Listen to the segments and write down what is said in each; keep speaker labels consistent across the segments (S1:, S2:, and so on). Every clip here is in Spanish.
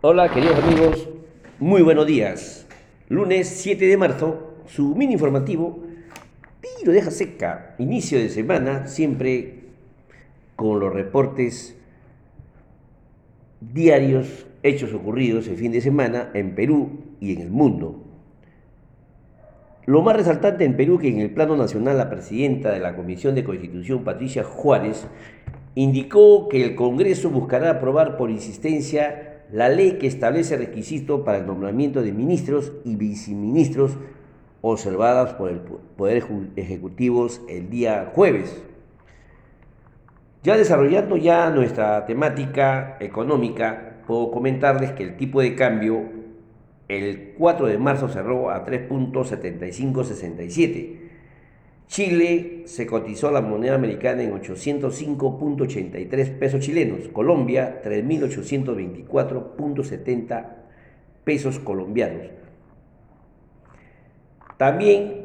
S1: Hola queridos amigos, muy buenos días. Lunes 7 de marzo, su mini informativo, tiro deja seca, inicio de semana, siempre con los reportes diarios, hechos ocurridos el fin de semana en Perú y en el mundo. Lo más resaltante en Perú que en el plano nacional la presidenta de la Comisión de Constitución, Patricia Juárez, indicó que el Congreso buscará aprobar por insistencia la ley que establece requisitos para el nombramiento de ministros y viceministros observadas por el Poder Ejecutivo el día jueves. Ya desarrollando ya nuestra temática económica, puedo comentarles que el tipo de cambio el 4 de marzo cerró a 3.7567 Chile se cotizó la moneda americana en 805.83 pesos chilenos, Colombia 3.824.70 pesos colombianos. También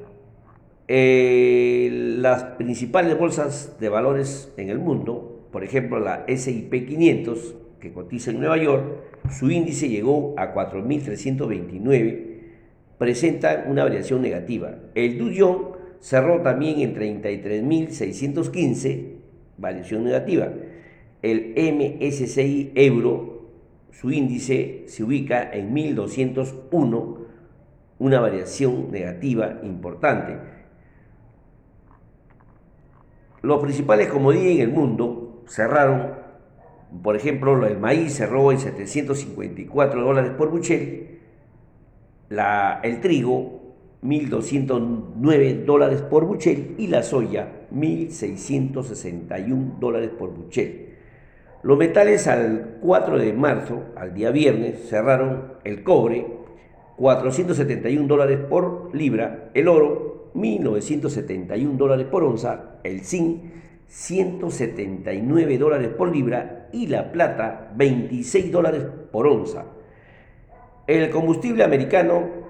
S1: eh, las principales bolsas de valores en el mundo, por ejemplo la SIP 500, que cotiza en Nueva York, su índice llegó a 4.329, presenta una variación negativa. El Dow cerró también en 33.615, variación negativa. El MSCI euro, su índice se ubica en 1.201, una variación negativa importante. Los principales commodities en el mundo cerraron, por ejemplo, el maíz cerró en 754 dólares por buchel, la, el trigo 1.209 dólares por buchel y la soya 1.661 dólares por buchel. Los metales al 4 de marzo, al día viernes, cerraron el cobre 471 dólares por libra, el oro 1.971 dólares por onza, el zinc 179 dólares por libra y la plata 26 dólares por onza. El combustible americano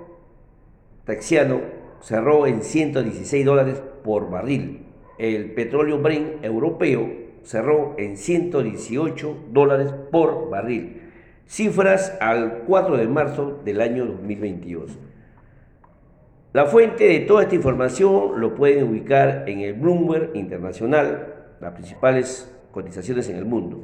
S1: Texiano cerró en 116 dólares por barril. El petróleo Brent europeo cerró en 118 dólares por barril. Cifras al 4 de marzo del año 2022. La fuente de toda esta información lo pueden ubicar en el Bloomberg Internacional, las principales cotizaciones en el mundo.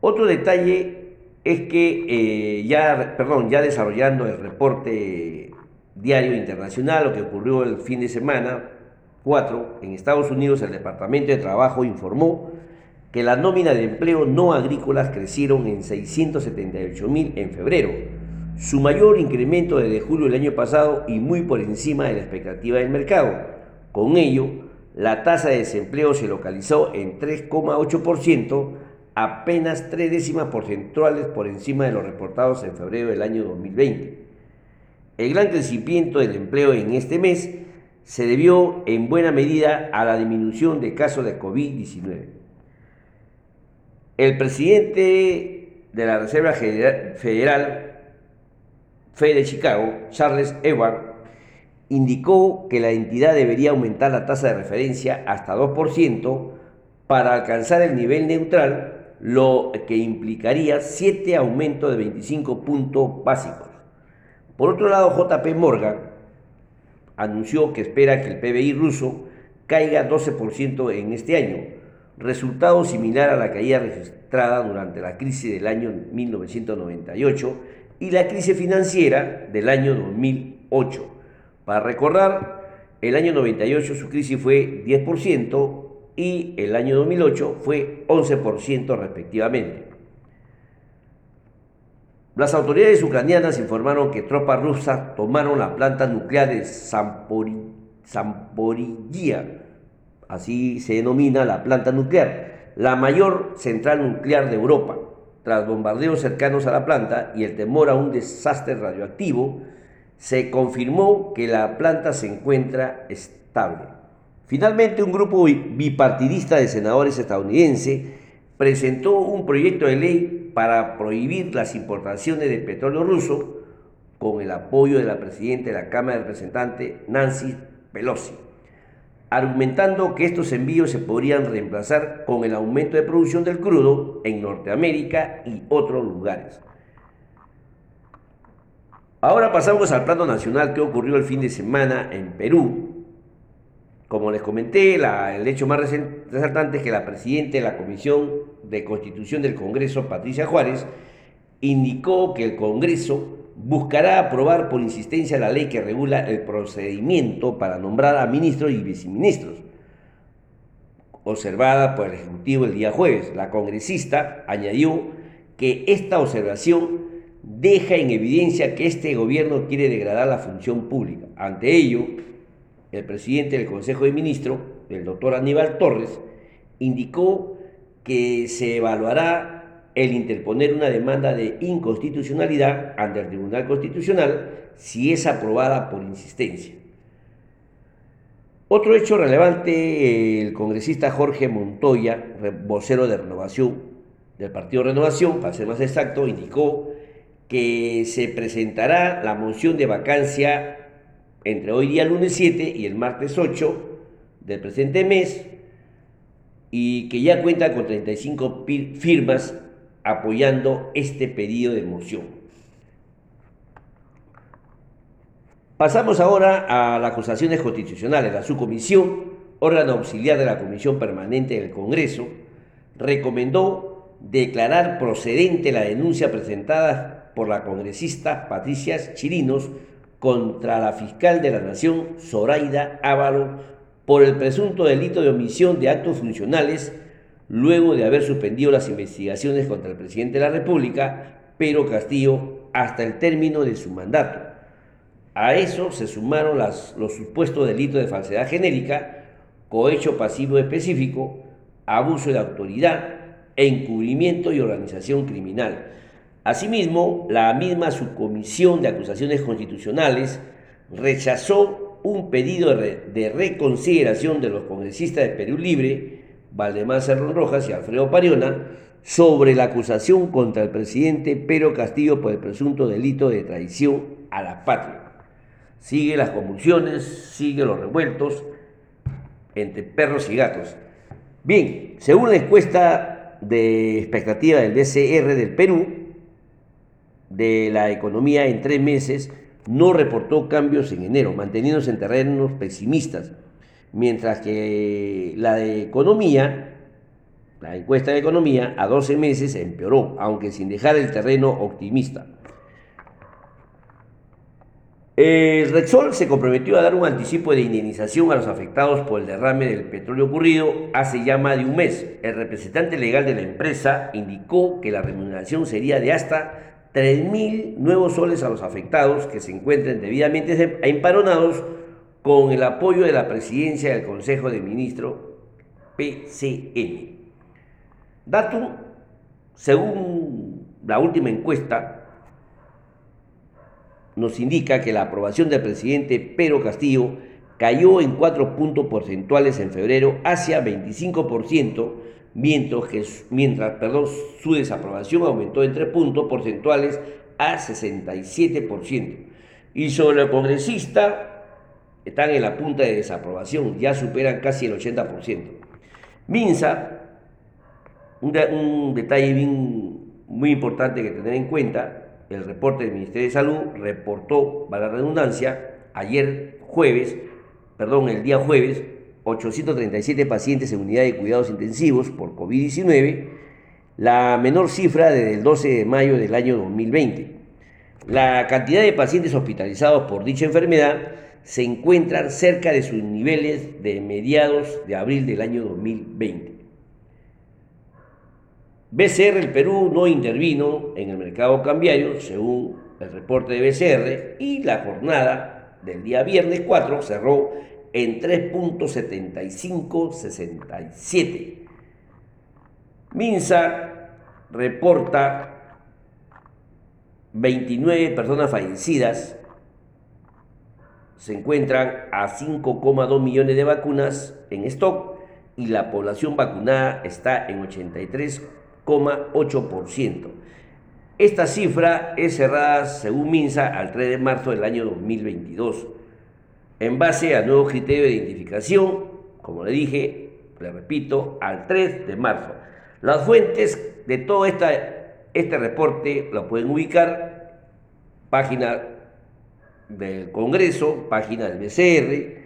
S1: Otro detalle es que eh, ya, perdón, ya desarrollando el reporte diario internacional, lo que ocurrió el fin de semana 4, en Estados Unidos el Departamento de Trabajo informó que la nómina de empleo no agrícolas crecieron en 678 mil en febrero, su mayor incremento desde julio del año pasado y muy por encima de la expectativa del mercado. Con ello, la tasa de desempleo se localizó en 3,8%, apenas tres décimas porcentuales por encima de los reportados en febrero del año 2020. El gran crecimiento del empleo en este mes se debió en buena medida a la disminución de casos de COVID-19. El presidente de la Reserva Federal, Fed de Chicago, Charles Ewart, indicó que la entidad debería aumentar la tasa de referencia hasta 2% para alcanzar el nivel neutral lo que implicaría 7 aumentos de 25 puntos básicos. Por otro lado, JP Morgan anunció que espera que el PBI ruso caiga 12% en este año, resultado similar a la caída registrada durante la crisis del año 1998 y la crisis financiera del año 2008. Para recordar, el año 98 su crisis fue 10%, y el año 2008 fue 11% respectivamente. Las autoridades ucranianas informaron que tropas rusas tomaron la planta nuclear de Zaporizhia, así se denomina la planta nuclear, la mayor central nuclear de Europa. Tras bombardeos cercanos a la planta y el temor a un desastre radioactivo, se confirmó que la planta se encuentra estable. Finalmente, un grupo bipartidista de senadores estadounidenses presentó un proyecto de ley para prohibir las importaciones de petróleo ruso con el apoyo de la presidenta de la Cámara de Representantes, Nancy Pelosi. argumentando que estos envíos se podrían reemplazar con el aumento de producción del crudo en Norteamérica y otros lugares. Ahora pasamos al plano nacional que ocurrió el fin de semana en Perú. Como les comenté, el hecho más resaltante es que la presidenta de la Comisión de Constitución del Congreso, Patricia Juárez, indicó que el Congreso buscará aprobar por insistencia la ley que regula el procedimiento para nombrar a ministros y viceministros, observada por el Ejecutivo el día jueves. La congresista añadió que esta observación deja en evidencia que este gobierno quiere degradar la función pública. Ante ello, el presidente del Consejo de Ministros, el doctor Aníbal Torres, indicó que se evaluará el interponer una demanda de inconstitucionalidad ante el Tribunal Constitucional si es aprobada por insistencia. Otro hecho relevante, el congresista Jorge Montoya, vocero de Renovación, del Partido Renovación, para ser más exacto, indicó que se presentará la moción de vacancia entre hoy día lunes 7 y el martes 8 del presente mes y que ya cuenta con 35 firmas apoyando este pedido de moción. Pasamos ahora a las acusaciones constitucionales. La subcomisión, órgano auxiliar de la Comisión Permanente del Congreso, recomendó declarar procedente la denuncia presentada por la congresista Patricia Chirinos contra la fiscal de la Nación, Zoraida Ávalo, por el presunto delito de omisión de actos funcionales luego de haber suspendido las investigaciones contra el presidente de la República, Pedro Castillo, hasta el término de su mandato. A eso se sumaron los supuestos delitos de falsedad genérica, cohecho pasivo específico, abuso de autoridad, encubrimiento y organización criminal. Asimismo, la misma subcomisión de acusaciones constitucionales rechazó un pedido de reconsideración de los congresistas de Perú Libre Valdemar Cerrón Rojas y Alfredo Pariona sobre la acusación contra el presidente Pedro Castillo por el presunto delito de traición a la patria. Sigue las convulsiones, sigue los revueltos entre perros y gatos. Bien, según la encuesta de expectativa del DCR del Perú, de la economía en tres meses, no reportó cambios en enero, manteniéndose en terrenos pesimistas mientras que la de economía, la encuesta de economía, a 12 meses empeoró, aunque sin dejar el terreno optimista. El Rexol se comprometió a dar un anticipo de indemnización a los afectados por el derrame del petróleo ocurrido hace ya más de un mes. El representante legal de la empresa indicó que la remuneración sería de hasta 3.000 nuevos soles a los afectados que se encuentren debidamente emparonados con el apoyo de la presidencia del Consejo de Ministros, PCN. Datum, según la última encuesta, nos indica que la aprobación del presidente Pedro Castillo cayó en cuatro puntos porcentuales en febrero hacia 25%, mientras, que, mientras perdón, su desaprobación aumentó en tres puntos porcentuales a 67%. Y sobre el congresista, están en la punta de desaprobación, ya superan casi el 80%. Minsa, un, detalle muy importante que tener en cuenta, el reporte del Ministerio de Salud reportó, para la redundancia, ayer jueves, perdón, el día jueves, 837 pacientes en unidad de cuidados intensivos por COVID-19, la menor cifra desde el 12 de mayo del año 2020. La cantidad de pacientes hospitalizados por dicha enfermedad se encuentran cerca de sus niveles de mediados de abril del año 2020. BCR el Perú no intervino en el mercado cambiario, según el reporte de BCR, y la jornada del día viernes 4 cerró en 3.7567. Minsa reporta 29 personas fallecidas se encuentran a 5,2 millones de vacunas en stock y la población vacunada está en 83,8%. Esta cifra es cerrada, según MINSA, al 3 de marzo del año 2022. En base a nuevos criterios de identificación, como le dije, le repito, al 3 de marzo. Las fuentes de todo este reporte lo pueden ubicar, página del Congreso, página del BCR,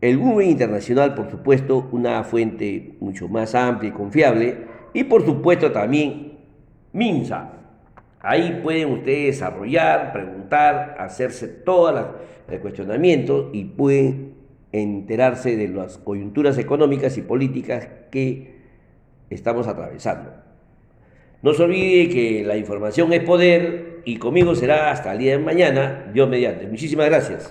S1: el Google Internacional, por supuesto, una fuente mucho más amplia y confiable, y por supuesto también MINSA. Ahí pueden ustedes desarrollar, preguntar, hacerse todos los cuestionamientos y pueden enterarse de las coyunturas económicas y políticas que estamos atravesando. No se olvide que la información es poder y conmigo será hasta el día de mañana, Dios mediante. Muchísimas gracias.